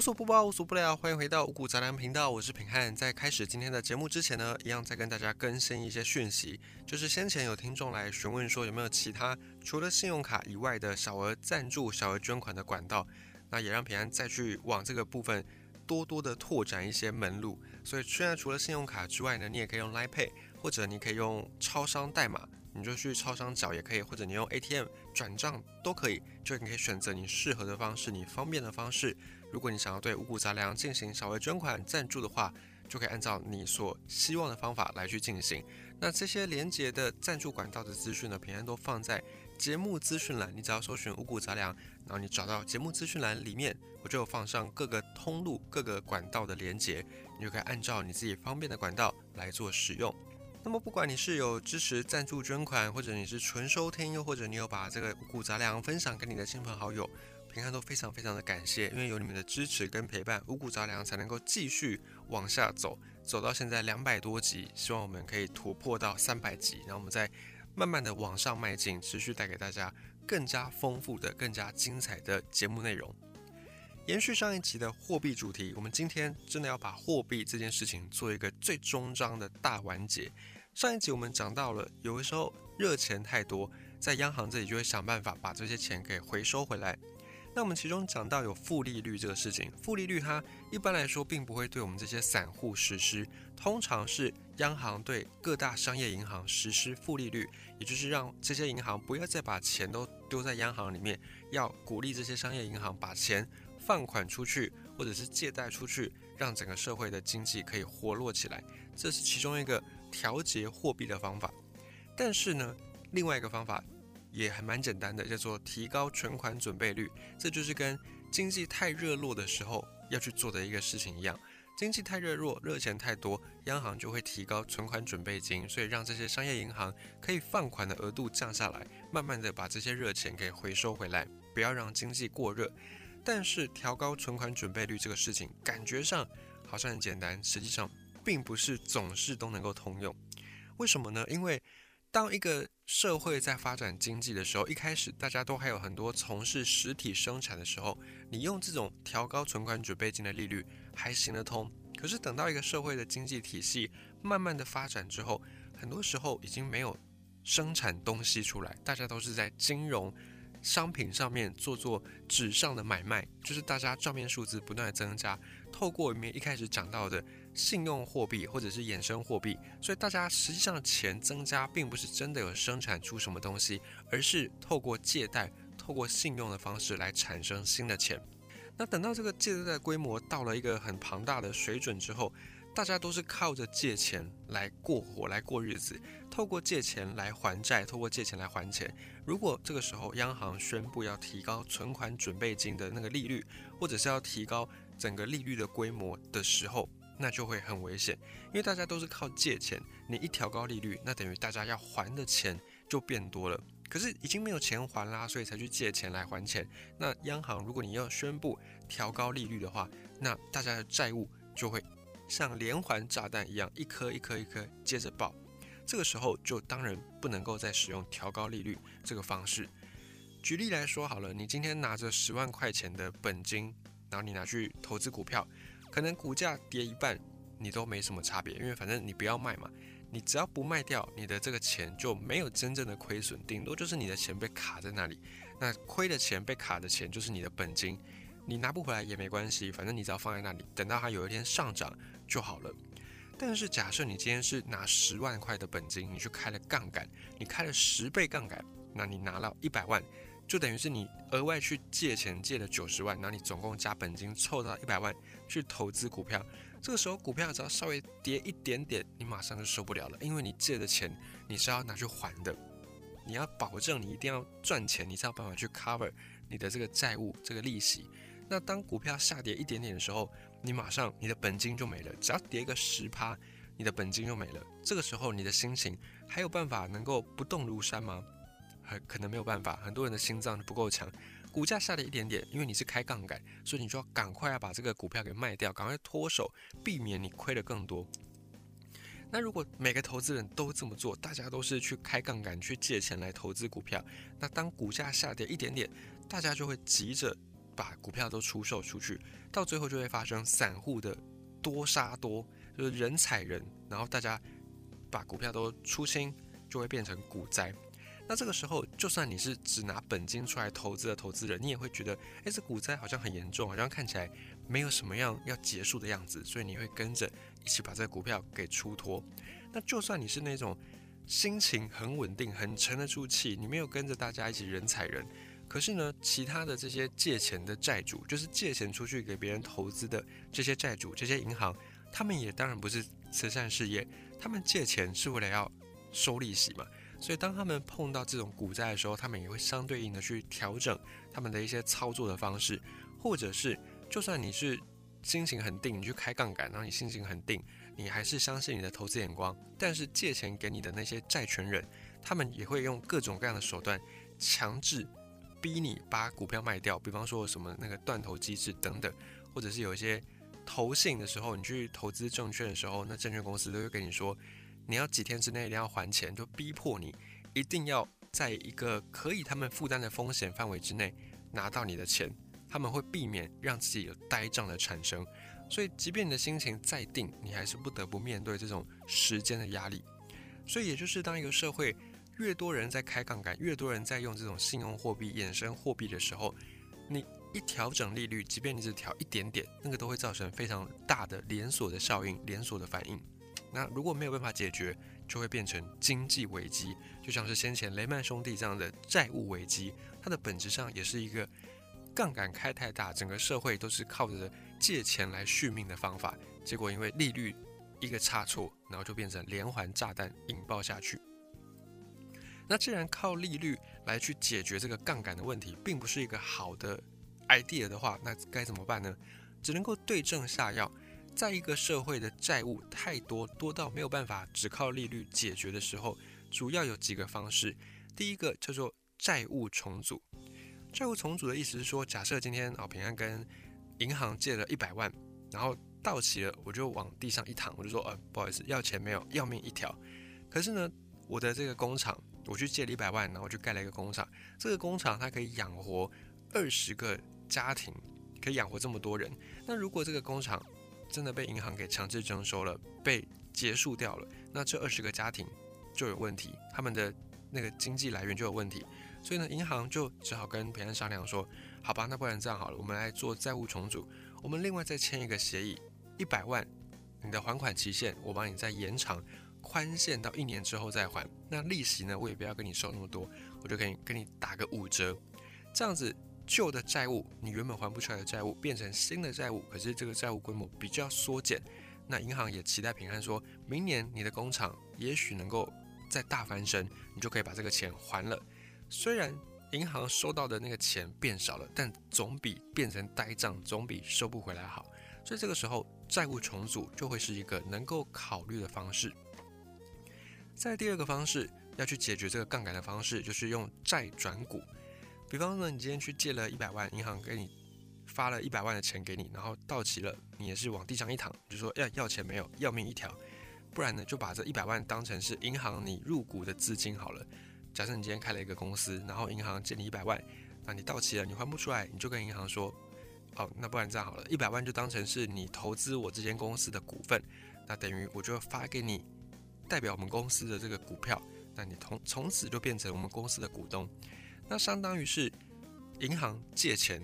无所不包，无所不聊，欢迎回到五谷杂粮频道，我是平汉。在开始今天的节目之前呢，一样再跟大家更新一些讯息，就是先前有听众来询问说有没有其他除了信用卡以外的小额赞助、小额捐款的管道，那也让平安再去往这个部分多多的拓展一些门路。所以现在除了信用卡之外呢，你也可以用 Line Pay，或者你可以用超商代码。你就去超商缴也可以，或者你用 ATM 转账都可以，就你可以选择你适合的方式，你方便的方式。如果你想要对五谷杂粮进行小额捐款赞助的话，就可以按照你所希望的方法来去进行。那这些连接的赞助管道的资讯呢，平安都放在节目资讯栏。你只要搜寻五谷杂粮，然后你找到节目资讯栏里面，我就放上各个通路、各个管道的连接，你就可以按照你自己方便的管道来做使用。那么，不管你是有支持赞助捐款，或者你是纯收听，又或者你有把这个五谷杂粮分享给你的亲朋好友，平安都非常非常的感谢，因为有你们的支持跟陪伴，五谷杂粮才能够继续往下走，走到现在两百多集，希望我们可以突破到三百集，然后我们再慢慢的往上迈进，持续带给大家更加丰富的、更加精彩的节目内容。延续上一集的货币主题，我们今天真的要把货币这件事情做一个最终章的大完结。上一集我们讲到了，有的时候热钱太多，在央行这里就会想办法把这些钱给回收回来。那我们其中讲到有负利率这个事情，负利率它一般来说并不会对我们这些散户实施，通常是央行对各大商业银行实施负利率，也就是让这些银行不要再把钱都丢在央行里面，要鼓励这些商业银行把钱。放款出去，或者是借贷出去，让整个社会的经济可以活络起来，这是其中一个调节货币的方法。但是呢，另外一个方法也还蛮简单的，叫做提高存款准备率。这就是跟经济太热络的时候要去做的一个事情一样。经济太热络，热钱太多，央行就会提高存款准备金，所以让这些商业银行可以放款的额度降下来，慢慢的把这些热钱给回收回来，不要让经济过热。但是调高存款准备率这个事情，感觉上好像很简单，实际上并不是总是都能够通用。为什么呢？因为当一个社会在发展经济的时候，一开始大家都还有很多从事实体生产的时候，你用这种调高存款准备金的利率还行得通。可是等到一个社会的经济体系慢慢的发展之后，很多时候已经没有生产东西出来，大家都是在金融。商品上面做做纸上的买卖，就是大家账面数字不断的增加，透过里面一开始讲到的信用货币或者是衍生货币，所以大家实际上钱增加，并不是真的有生产出什么东西，而是透过借贷、透过信用的方式来产生新的钱。那等到这个借贷的规模到了一个很庞大的水准之后，大家都是靠着借钱来过活、来过日子，透过借钱来还债，透过借钱来还钱。如果这个时候央行宣布要提高存款准备金的那个利率，或者是要提高整个利率的规模的时候，那就会很危险，因为大家都是靠借钱，你一调高利率，那等于大家要还的钱就变多了。可是已经没有钱还啦，所以才去借钱来还钱。那央行如果你要宣布调高利率的话，那大家的债务就会。像连环炸弹一样，一颗一颗一颗接着爆，这个时候就当然不能够再使用调高利率这个方式。举例来说好了，你今天拿着十万块钱的本金，然后你拿去投资股票，可能股价跌一半，你都没什么差别，因为反正你不要卖嘛，你只要不卖掉，你的这个钱就没有真正的亏损，顶多就是你的钱被卡在那里，那亏的钱被卡的钱就是你的本金。你拿不回来也没关系，反正你只要放在那里，等到它有一天上涨就好了。但是假设你今天是拿十万块的本金，你去开了杠杆，你开了十倍杠杆，那你拿了一百万，就等于是你额外去借钱借了九十万，然后你总共加本金凑到一百万去投资股票。这个时候股票只要稍微跌一点点，你马上就受不了了，因为你借的钱你是要拿去还的，你要保证你一定要赚钱，你才有办法去 cover 你的这个债务这个利息。那当股票下跌一点点的时候，你马上你的本金就没了。只要跌个十趴，你的本金就没了。这个时候你的心情还有办法能够不动如山吗？很可能没有办法。很多人的心脏不够强，股价下跌一点点，因为你是开杠杆，所以你就要赶快要把这个股票给卖掉，赶快脱手，避免你亏的更多。那如果每个投资人都这么做，大家都是去开杠杆去借钱来投资股票，那当股价下跌一点点，大家就会急着。把股票都出售出去，到最后就会发生散户的多杀多，就是人踩人，然后大家把股票都出清，就会变成股灾。那这个时候，就算你是只拿本金出来投资的投资人，你也会觉得，哎，这股灾好像很严重，好像看起来没有什么样要结束的样子，所以你会跟着一起把这股票给出脱。那就算你是那种心情很稳定、很沉得住气，你没有跟着大家一起人踩人，可是呢，其他的这些借钱的债主，就是借钱出去给别人投资的这些债主、这些银行，他们也当然不是慈善事业，他们借钱是为了要收利息嘛。所以，当他们碰到这种股灾的时候，他们也会相对应的去调整他们的一些操作的方式，或者是，就算你是心情很定，你去开杠杆，然后你心情很定，你还是相信你的投资眼光，但是借钱给你的那些债权人，他们也会用各种各样的手段，强制逼你把股票卖掉，比方说什么那个断头机制等等，或者是有一些投信的时候，你去投资证券的时候，那证券公司都会跟你说。你要几天之内一定要还钱，就逼迫你一定要在一个可以他们负担的风险范围之内拿到你的钱，他们会避免让自己有呆账的产生。所以，即便你的心情再定，你还是不得不面对这种时间的压力。所以，也就是当一个社会越多人在开杠杆，越多人在用这种信用货币、衍生货币的时候，你一调整利率，即便你只调一点点，那个都会造成非常大的连锁的效应、连锁的反应。那如果没有办法解决，就会变成经济危机，就像是先前雷曼兄弟这样的债务危机，它的本质上也是一个杠杆开太大，整个社会都是靠着借钱来续命的方法，结果因为利率一个差错，然后就变成连环炸弹引爆下去。那既然靠利率来去解决这个杠杆的问题，并不是一个好的 idea 的话，那该怎么办呢？只能够对症下药。在一个社会的债务太多，多到没有办法只靠利率解决的时候，主要有几个方式。第一个叫做债务重组。债务重组的意思是说，假设今天啊平安跟银行借了一百万，然后到期了，我就往地上一躺，我就说，呃，不好意思，要钱没有，要命一条。可是呢，我的这个工厂，我去借了一百万，然后我就盖了一个工厂，这个工厂它可以养活二十个家庭，可以养活这么多人。那如果这个工厂，真的被银行给强制征收了，被结束掉了，那这二十个家庭就有问题，他们的那个经济来源就有问题，所以呢，银行就只好跟平安商量说，好吧，那不然这样好了，我们来做债务重组，我们另外再签一个协议，一百万，你的还款期限我帮你再延长，宽限到一年之后再还，那利息呢，我也不要跟你收那么多，我就可以跟你打个五折，这样子。旧的债务，你原本还不出来的债务变成新的债务，可是这个债务规模比较缩减，那银行也期待平安，说明年你的工厂也许能够再大翻身，你就可以把这个钱还了。虽然银行收到的那个钱变少了，但总比变成呆账，总比收不回来好。所以这个时候债务重组就会是一个能够考虑的方式。在第二个方式要去解决这个杠杆的方式，就是用债转股。比方说，你今天去借了一百万，银行给你发了一百万的钱给你，然后到期了，你也是往地上一躺，就说要要钱没有，要命一条。不然呢，就把这一百万当成是银行你入股的资金好了。假设你今天开了一个公司，然后银行借你一百万，那你到期了，你还不出来，你就跟银行说，哦，那不然这样好了，一百万就当成是你投资我这间公司的股份，那等于我就发给你代表我们公司的这个股票，那你从从此就变成我们公司的股东。那相当于是银行借钱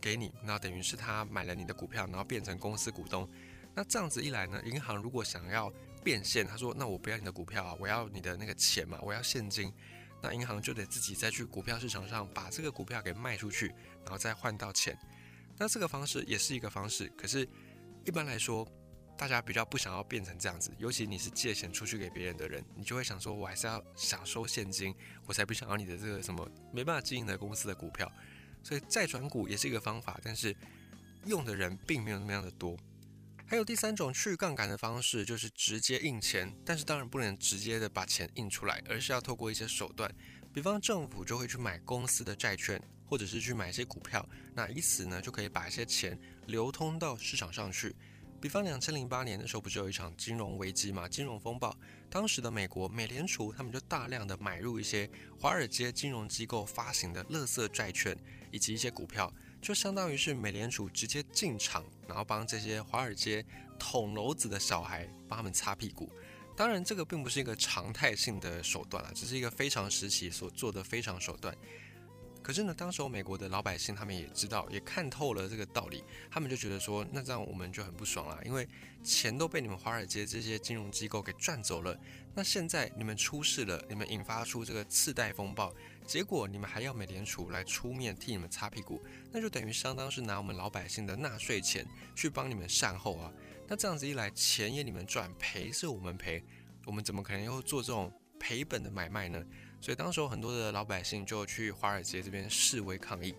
给你，那等于是他买了你的股票，然后变成公司股东。那这样子一来呢，银行如果想要变现，他说：“那我不要你的股票啊，我要你的那个钱嘛，我要现金。”那银行就得自己再去股票市场上把这个股票给卖出去，然后再换到钱。那这个方式也是一个方式，可是一般来说。大家比较不想要变成这样子，尤其你是借钱出去给别人的人，你就会想说，我还是要想收现金，我才不想要你的这个什么没办法经营的公司的股票。所以再转股也是一个方法，但是用的人并没有那么样的多。还有第三种去杠杆的方式，就是直接印钱，但是当然不能直接的把钱印出来，而是要透过一些手段，比方政府就会去买公司的债券，或者是去买一些股票，那以此呢就可以把一些钱流通到市场上去。比方两千零八年的时候，不是有一场金融危机嘛？金融风暴，当时的美国美联储他们就大量的买入一些华尔街金融机构发行的垃圾债券以及一些股票，就相当于是美联储直接进场，然后帮这些华尔街捅娄子的小孩帮他们擦屁股。当然，这个并不是一个常态性的手段了，只是一个非常时期所做的非常手段。可是呢，当时候美国的老百姓他们也知道，也看透了这个道理，他们就觉得说，那这样我们就很不爽了，因为钱都被你们华尔街这些金融机构给赚走了。那现在你们出事了，你们引发出这个次贷风暴，结果你们还要美联储来出面替你们擦屁股，那就等于相当是拿我们老百姓的纳税钱去帮你们善后啊。那这样子一来，钱也你们赚，赔是我们赔，我们怎么可能又做这种赔本的买卖呢？所以当时有很多的老百姓就去华尔街这边示威抗议，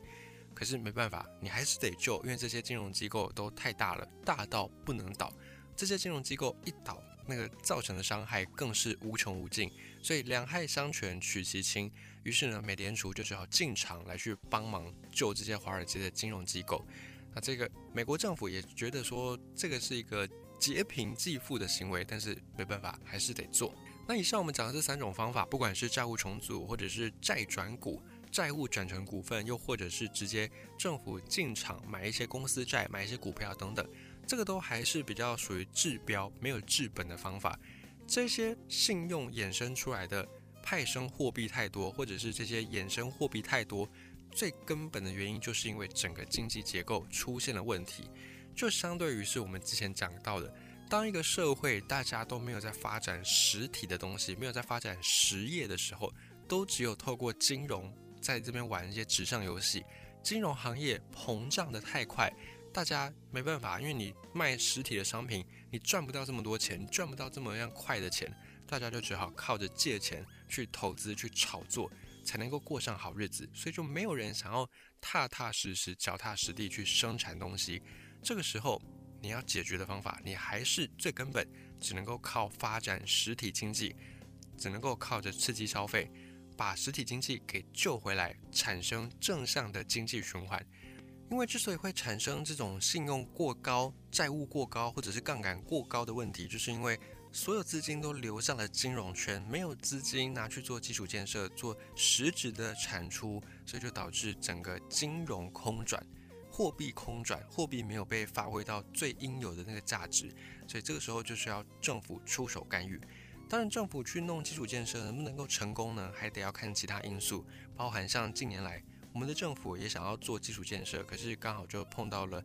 可是没办法，你还是得救，因为这些金融机构都太大了，大到不能倒。这些金融机构一倒，那个造成的伤害更是无穷无尽。所以两害相权取其轻，于是呢，美联储就只好进场来去帮忙救这些华尔街的金融机构。那这个美国政府也觉得说，这个是一个劫贫济富的行为，但是没办法，还是得做。那以上我们讲的这三种方法，不管是债务重组，或者是债转股，债务转成股份，又或者是直接政府进场买一些公司债、买一些股票等等，这个都还是比较属于治标没有治本的方法。这些信用衍生出来的派生货币太多，或者是这些衍生货币太多，最根本的原因就是因为整个经济结构出现了问题，就相对于是我们之前讲到的。当一个社会大家都没有在发展实体的东西，没有在发展实业的时候，都只有透过金融在这边玩一些纸上游戏，金融行业膨胀的太快，大家没办法，因为你卖实体的商品，你赚不到这么多钱，赚不到这么样快的钱，大家就只好靠着借钱去投资、去炒作，才能够过上好日子，所以就没有人想要踏踏实实、脚踏实地去生产东西。这个时候。你要解决的方法，你还是最根本，只能够靠发展实体经济，只能够靠着刺激消费，把实体经济给救回来，产生正向的经济循环。因为之所以会产生这种信用过高、债务过高或者是杠杆过高的问题，就是因为所有资金都流向了金融圈，没有资金拿去做基础建设、做实质的产出，所以就导致整个金融空转。货币空转，货币没有被发挥到最应有的那个价值，所以这个时候就需要政府出手干预。当然，政府去弄基础建设能不能够成功呢？还得要看其他因素，包含像近年来我们的政府也想要做基础建设，可是刚好就碰到了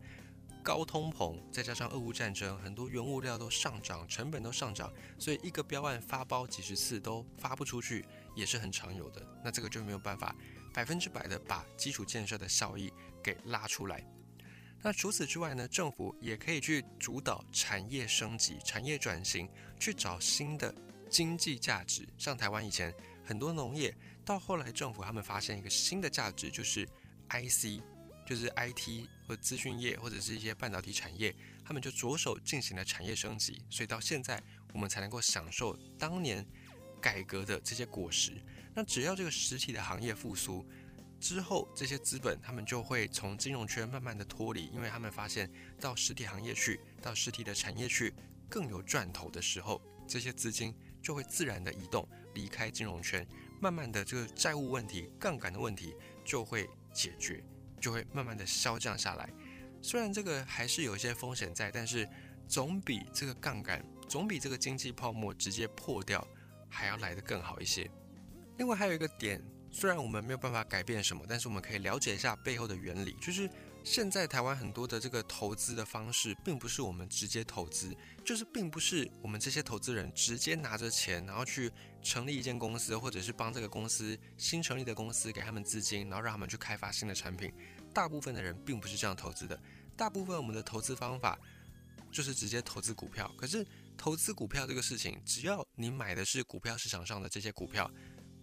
高通膨，再加上俄乌战争，很多原物料都上涨，成本都上涨，所以一个标案发包几十次都发不出去，也是很常有的。那这个就没有办法百分之百的把基础建设的效益。给拉出来。那除此之外呢？政府也可以去主导产业升级、产业转型，去找新的经济价值。像台湾以前很多农业，到后来政府他们发现一个新的价值，就是 IC，就是 IT 或资讯业或者是一些半导体产业，他们就着手进行了产业升级。所以到现在我们才能够享受当年改革的这些果实。那只要这个实体的行业复苏。之后，这些资本他们就会从金融圈慢慢的脱离，因为他们发现到实体行业去，到实体的产业去更有赚头的时候，这些资金就会自然的移动离开金融圈，慢慢的这个债务问题、杠杆的问题就会解决，就会慢慢的消降下来。虽然这个还是有一些风险在，但是总比这个杠杆，总比这个经济泡沫直接破掉还要来得更好一些。另外还有一个点。虽然我们没有办法改变什么，但是我们可以了解一下背后的原理。就是现在台湾很多的这个投资的方式，并不是我们直接投资，就是并不是我们这些投资人直接拿着钱，然后去成立一间公司，或者是帮这个公司新成立的公司给他们资金，然后让他们去开发新的产品。大部分的人并不是这样投资的。大部分我们的投资方法就是直接投资股票。可是投资股票这个事情，只要你买的是股票市场上的这些股票。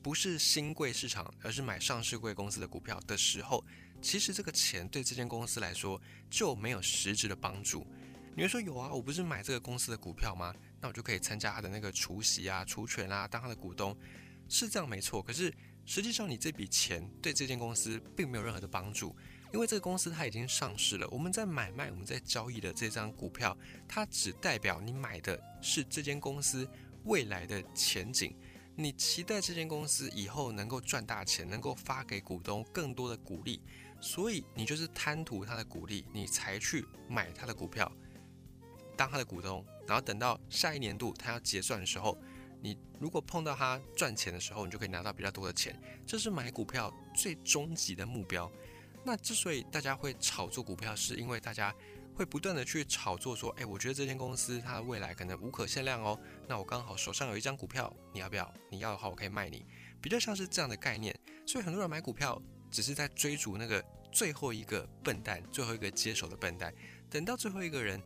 不是新贵市场，而是买上市贵公司的股票的时候，其实这个钱对这间公司来说就没有实质的帮助。你会说有啊，我不是买这个公司的股票吗？那我就可以参加他的那个除息啊、除权啊，当他的股东，是这样没错。可是实际上你这笔钱对这间公司并没有任何的帮助，因为这个公司它已经上市了。我们在买卖、我们在交易的这张股票，它只代表你买的是这间公司未来的前景。你期待这间公司以后能够赚大钱，能够发给股东更多的鼓励，所以你就是贪图他的股利，你才去买他的股票，当他的股东，然后等到下一年度他要结算的时候，你如果碰到他赚钱的时候，你就可以拿到比较多的钱。这是买股票最终极的目标。那之所以大家会炒作股票，是因为大家会不断的去炒作说，哎，我觉得这间公司它未来可能无可限量哦。那我刚好手上有一张股票，你要不要？你要的话，我可以卖你。比较像是这样的概念。所以很多人买股票，只是在追逐那个最后一个笨蛋，最后一个接手的笨蛋。等到最后一个人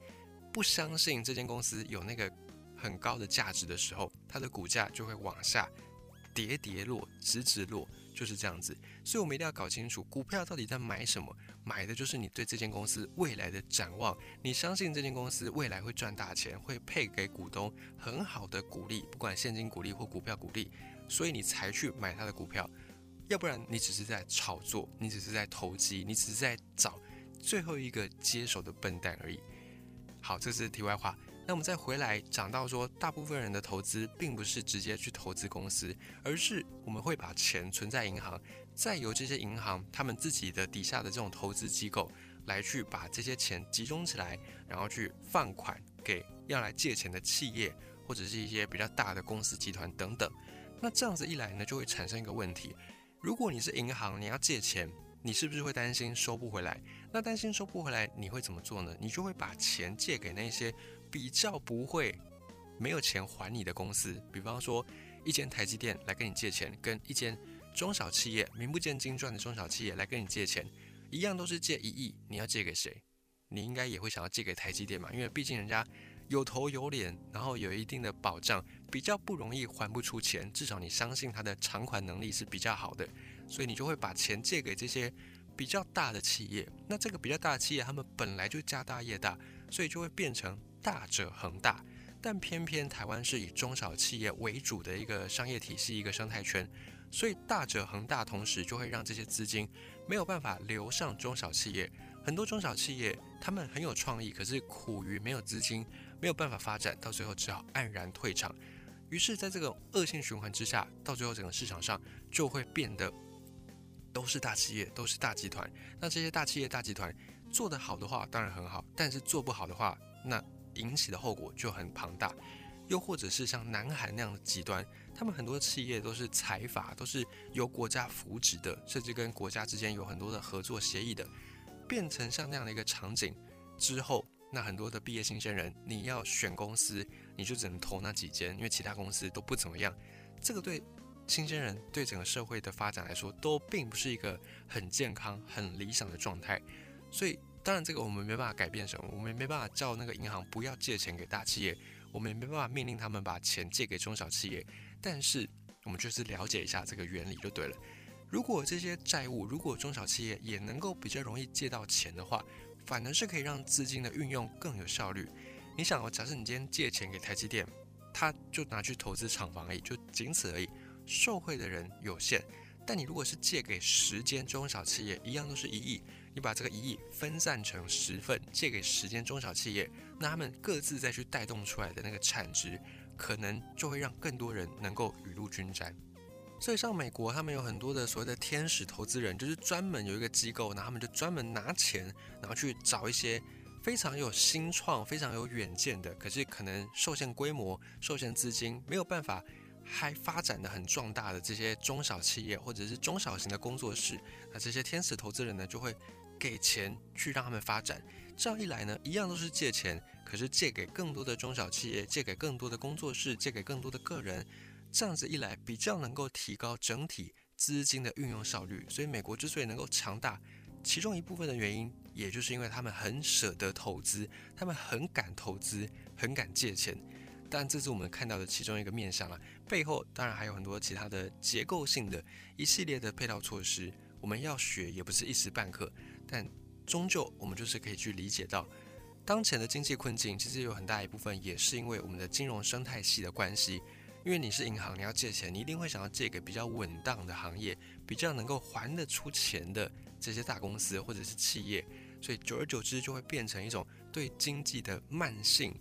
不相信这间公司有那个很高的价值的时候，它的股价就会往下跌跌落，直直落。就是这样子，所以我们一定要搞清楚股票到底在买什么。买的就是你对这间公司未来的展望，你相信这间公司未来会赚大钱，会配给股东很好的股利，不管现金股利或股票股利，所以你才去买它的股票。要不然你只是在炒作，你只是在投机，你只是在找最后一个接手的笨蛋而已。好，这是题外话。那我们再回来讲到说，大部分人的投资并不是直接去投资公司，而是我们会把钱存在银行，再由这些银行他们自己的底下的这种投资机构来去把这些钱集中起来，然后去放款给要来借钱的企业或者是一些比较大的公司集团等等。那这样子一来呢，就会产生一个问题：如果你是银行，你要借钱，你是不是会担心收不回来？那担心收不回来，你会怎么做呢？你就会把钱借给那些。比较不会没有钱还你的公司，比方说一间台积电来跟你借钱，跟一间中小企业名不见经传的中小企业来跟你借钱，一样都是借一亿，你要借给谁？你应该也会想要借给台积电嘛，因为毕竟人家有头有脸，然后有一定的保障，比较不容易还不出钱，至少你相信他的偿还能力是比较好的，所以你就会把钱借给这些比较大的企业。那这个比较大的企业，他们本来就家大业大，所以就会变成。大者恒大，但偏偏台湾是以中小企业为主的一个商业体系、一个生态圈，所以大者恒大，同时就会让这些资金没有办法流向中小企业。很多中小企业他们很有创意，可是苦于没有资金，没有办法发展，到最后只好黯然退场。于是，在这个恶性循环之下，到最后整个市场上就会变得都是大企业，都是大集团。那这些大企业、大集团做得好的话，当然很好；但是做不好的话，那引起的后果就很庞大，又或者是像南韩那样的极端，他们很多企业都是财阀，都是由国家扶植的，甚至跟国家之间有很多的合作协议的，变成像那样的一个场景之后，那很多的毕业新鲜人，你要选公司，你就只能投那几间，因为其他公司都不怎么样。这个对新鲜人，对整个社会的发展来说，都并不是一个很健康、很理想的状态，所以。当然，这个我们没办法改变什么，我们没办法叫那个银行不要借钱给大企业，我们也没办法命令他们把钱借给中小企业。但是，我们就是了解一下这个原理就对了。如果这些债务，如果中小企业也能够比较容易借到钱的话，反而是可以让资金的运用更有效率。你想哦，假设你今天借钱给台积电，他就拿去投资厂房而已，就仅此而已，受贿的人有限。但你如果是借给十间中小企业，一样都是一亿。你把这个一亿分散成十份，借给十间中小企业，那他们各自再去带动出来的那个产值，可能就会让更多人能够雨露均沾。所以，像美国，他们有很多的所谓的天使投资人，就是专门有一个机构，然后他们就专门拿钱，然后去找一些非常有新创、非常有远见的，可是可能受限规模、受限资金，没有办法还发展的很壮大的这些中小企业或者是中小型的工作室，那这些天使投资人呢，就会。给钱去让他们发展，这样一来呢，一样都是借钱，可是借给更多的中小企业，借给更多的工作室，借给更多的个人，这样子一来，比较能够提高整体资金的运用效率。所以美国之所以能够强大，其中一部分的原因，也就是因为他们很舍得投资，他们很敢投资，很敢借钱。但这是我们看到的其中一个面向啊，背后当然还有很多其他的结构性的一系列的配套措施，我们要学也不是一时半刻。但终究，我们就是可以去理解到，当前的经济困境其实有很大一部分也是因为我们的金融生态系的关系。因为你是银行，你要借钱，你一定会想要借给比较稳当的行业，比较能够还得出钱的这些大公司或者是企业。所以久而久之，就会变成一种对经济的慢性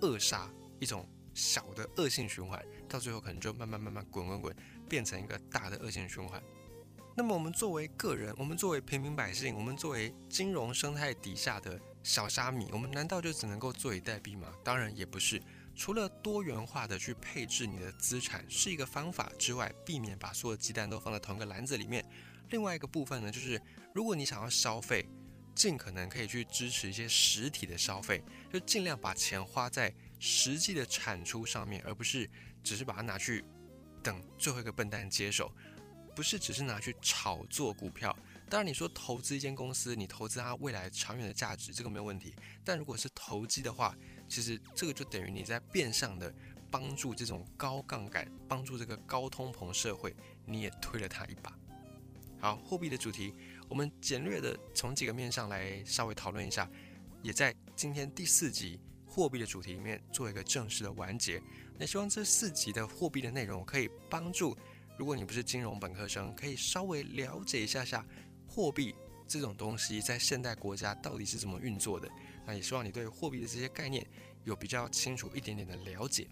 扼杀，一种小的恶性循环，到最后可能就慢慢慢慢滚滚滚，变成一个大的恶性循环。那么我们作为个人，我们作为平民百姓，我们作为金融生态底下的小虾米，我们难道就只能够坐以待毙吗？当然也不是。除了多元化的去配置你的资产是一个方法之外，避免把所有鸡蛋都放在同一个篮子里面。另外一个部分呢，就是如果你想要消费，尽可能可以去支持一些实体的消费，就尽量把钱花在实际的产出上面，而不是只是把它拿去等最后一个笨蛋接手。不是只是拿去炒作股票，当然你说投资一间公司，你投资它未来长远的价值，这个没有问题。但如果是投机的话，其实这个就等于你在变相的帮助这种高杠杆，帮助这个高通膨社会，你也推了它一把。好，货币的主题，我们简略的从几个面上来稍微讨论一下，也在今天第四集货币的主题里面做一个正式的完结。那希望这四集的货币的内容可以帮助。如果你不是金融本科生，可以稍微了解一下下货币这种东西在现代国家到底是怎么运作的。那也希望你对货币的这些概念有比较清楚一点点的了解。